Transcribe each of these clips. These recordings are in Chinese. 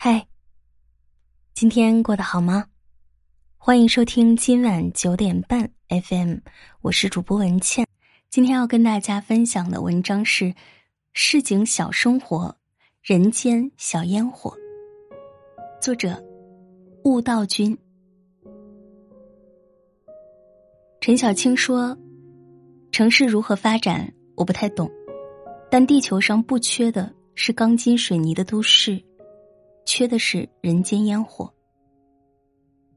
嗨，今天过得好吗？欢迎收听今晚九点半 FM，我是主播文倩。今天要跟大家分享的文章是《市井小生活，人间小烟火》，作者悟道君。陈小青说：“城市如何发展，我不太懂，但地球上不缺的是钢筋水泥的都市，缺的是人间烟火。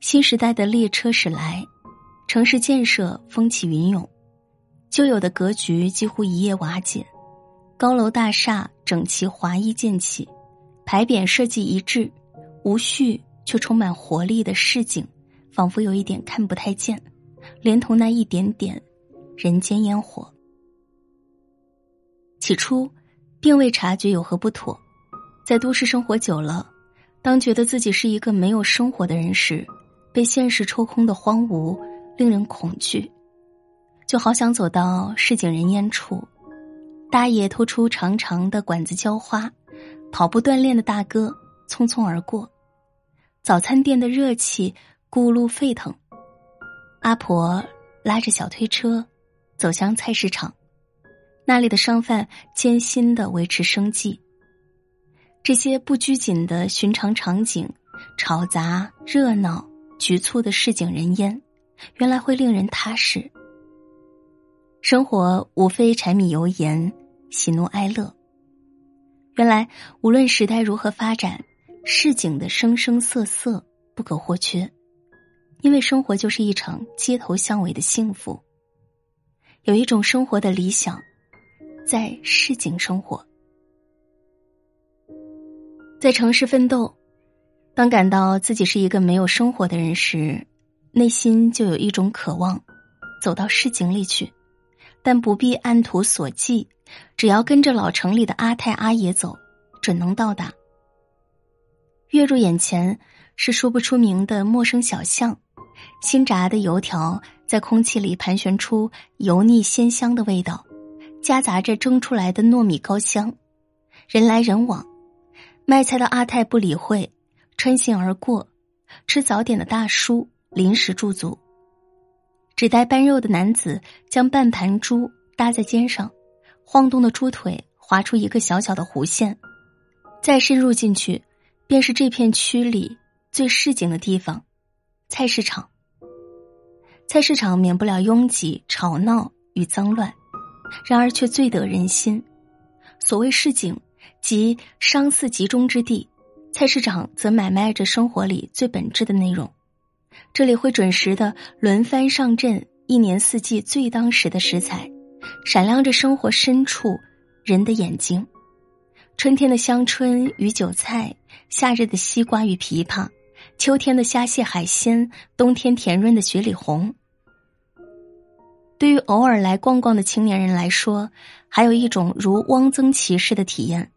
新时代的列车驶来，城市建设风起云涌，旧有的格局几乎一夜瓦解，高楼大厦整齐划一建起，牌匾设计一致，无序却充满活力的市井，仿佛有一点看不太见。”连同那一点点人间烟火，起初并未察觉有何不妥，在都市生活久了，当觉得自己是一个没有生活的人时，被现实抽空的荒芜令人恐惧，就好想走到市井人烟处，大爷拖出长长的管子浇花，跑步锻炼的大哥匆匆而过，早餐店的热气咕噜沸腾。阿婆拉着小推车走向菜市场，那里的商贩艰辛的维持生计。这些不拘谨的寻常场景，吵杂、热闹、局促的市井人烟，原来会令人踏实。生活无非柴米油盐、喜怒哀乐。原来无论时代如何发展，市井的生生色色不可或缺。因为生活就是一场街头巷尾的幸福。有一种生活的理想，在市井生活，在城市奋斗。当感到自己是一个没有生活的人时，内心就有一种渴望，走到市井里去。但不必按图索骥，只要跟着老城里的阿太阿爷走，准能到达。跃入眼前是说不出名的陌生小巷。新炸的油条在空气里盘旋出油腻鲜香的味道，夹杂着蒸出来的糯米糕香。人来人往，卖菜的阿泰不理会，穿行而过；吃早点的大叔临时驻足。只带半肉的男子将半盘猪搭在肩上，晃动的猪腿划出一个小小的弧线。再深入进去，便是这片区里最市井的地方——菜市场。菜市场免不了拥挤、吵闹与脏乱，然而却最得人心。所谓市井，即商肆集中之地；菜市场则买卖着生活里最本质的内容。这里会准时的轮番上阵，一年四季最当时的食材，闪亮着生活深处人的眼睛。春天的香椿与韭菜，夏日的西瓜与枇杷，秋天的虾蟹海鲜，冬天甜润的雪里红。对于偶尔来逛逛的青年人来说，还有一种如汪曾祺式的体验：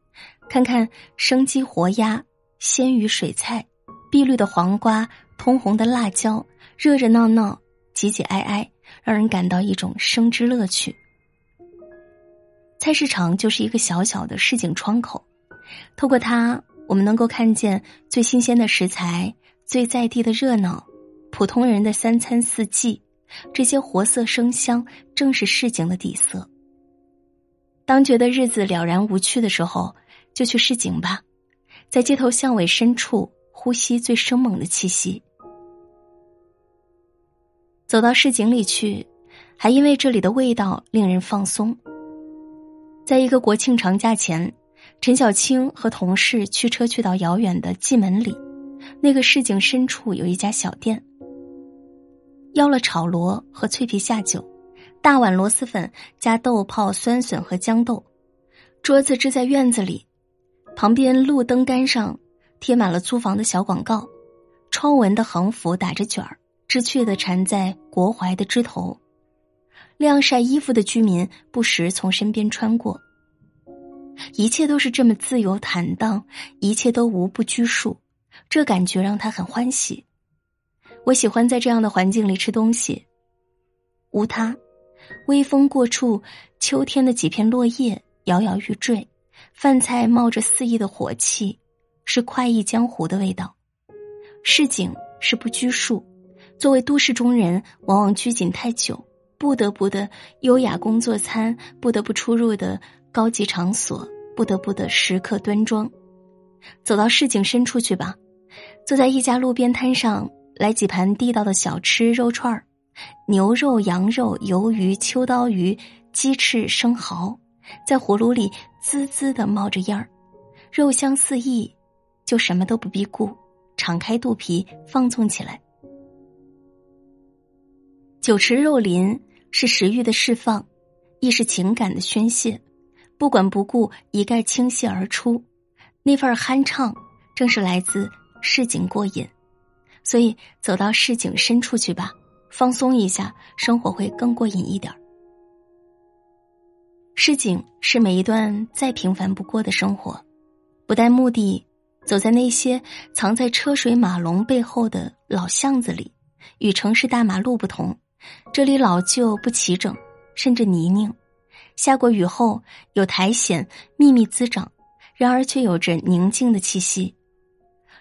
看看生鸡活鸭、鲜鱼水菜、碧绿的黄瓜、通红的辣椒，热热闹闹、挤挤挨挨，让人感到一种生之乐趣。菜市场就是一个小小的市井窗口，透过它，我们能够看见最新鲜的食材、最在地的热闹、普通人的三餐四季。这些活色生香，正是市井的底色。当觉得日子了然无趣的时候，就去市井吧，在街头巷尾深处呼吸最生猛的气息。走到市井里去，还因为这里的味道令人放松。在一个国庆长假前，陈小青和同事驱车去到遥远的蓟门里，那个市井深处有一家小店。邀了炒螺和脆皮下酒，大碗螺蛳粉加豆泡、酸笋和豇豆。桌子支在院子里，旁边路灯杆上贴满了租房的小广告，窗纹的横幅打着卷儿，知趣的缠在国槐的枝头。晾晒衣服的居民不时从身边穿过。一切都是这么自由坦荡，一切都无不拘束，这感觉让他很欢喜。我喜欢在这样的环境里吃东西。无他，微风过处，秋天的几片落叶摇摇欲坠，饭菜冒着肆意的火气，是快意江湖的味道。市井是不拘束，作为都市中人，往往拘谨太久，不得不的优雅工作餐，不得不出入的高级场所，不得不的时刻端庄。走到市井深处去吧，坐在一家路边摊上，来几盘地道的小吃肉串儿，牛肉、羊肉、鱿鱼、秋刀鱼、鸡翅、生蚝，在火炉里滋滋的冒着烟儿，肉香四溢，就什么都不必顾。敞开肚皮，放纵起来。酒池肉林是食欲的释放，亦是情感的宣泄。不管不顾，一概倾泻而出。那份酣畅，正是来自市井过瘾。所以，走到市井深处去吧，放松一下，生活会更过瘾一点儿。市井是每一段再平凡不过的生活，不带目的。走在那些藏在车水马龙背后的老巷子里，与城市大马路不同，这里老旧不齐整，甚至泥泞。下过雨后有苔藓密密滋长，然而却有着宁静的气息。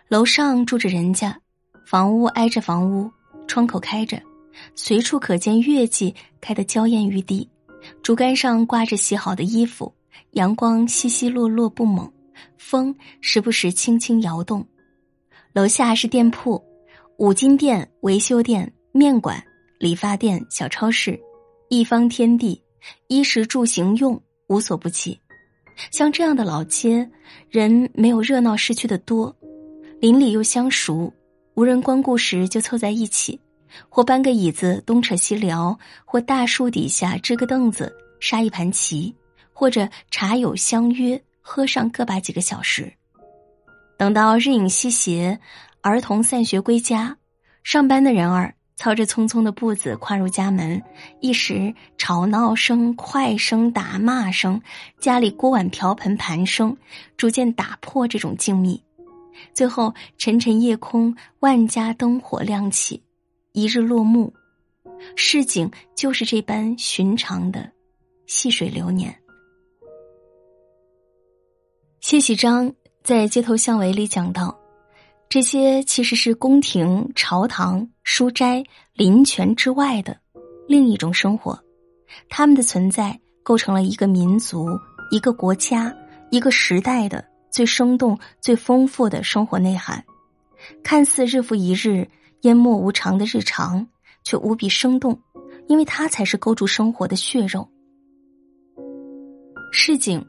楼上住着人家，房屋挨着房屋，窗口开着，随处可见月季开得娇艳欲滴，竹竿上挂着洗好的衣服，阳光稀稀落落不猛。风时不时轻轻摇动，楼下是店铺，五金店、维修店、面馆、理发店、小超市，一方天地，衣食住行用无所不齐。像这样的老街，人没有热闹市区的多，邻里又相熟，无人光顾时就凑在一起，或搬个椅子东扯西聊，或大树底下支个凳子杀一盘棋，或者茶友相约。喝上个把几个小时，等到日影西斜，儿童散学归家，上班的人儿操着匆匆的步子跨入家门，一时吵闹声、快声、打骂声，家里锅碗瓢盆盘声，逐渐打破这种静谧。最后，沉沉夜空，万家灯火亮起，一日落幕，市井就是这般寻常的细水流年。谢喜章在《街头巷尾》里讲到，这些其实是宫廷、朝堂、书斋、林泉之外的另一种生活，他们的存在构成了一个民族、一个国家、一个时代的最生动、最丰富的生活内涵。看似日复一日、淹没无常的日常，却无比生动，因为它才是勾住生活的血肉。市井。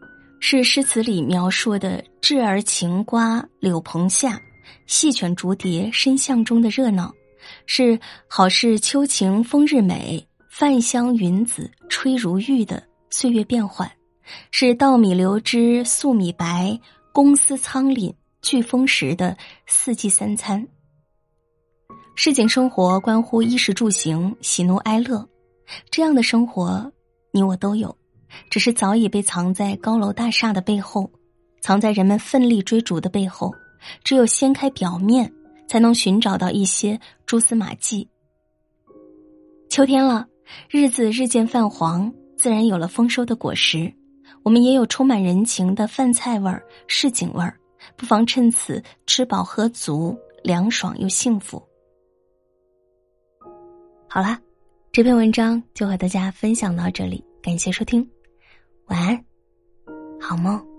是诗词里描述的稚儿晴瓜柳棚下，细犬逐蝶深巷中的热闹；是好事秋晴风日美，饭香云紫吹如玉的岁月变幻；是稻米流脂粟米白，公司仓廪聚丰时的四季三餐。市井生活关乎衣食住行、喜怒哀乐，这样的生活，你我都有。只是早已被藏在高楼大厦的背后，藏在人们奋力追逐的背后。只有掀开表面，才能寻找到一些蛛丝马迹。秋天了，日子日渐泛黄，自然有了丰收的果实。我们也有充满人情的饭菜味儿、市井味儿，不妨趁此吃饱喝足，凉爽又幸福。好啦，这篇文章就和大家分享到这里，感谢收听。晚安，好梦。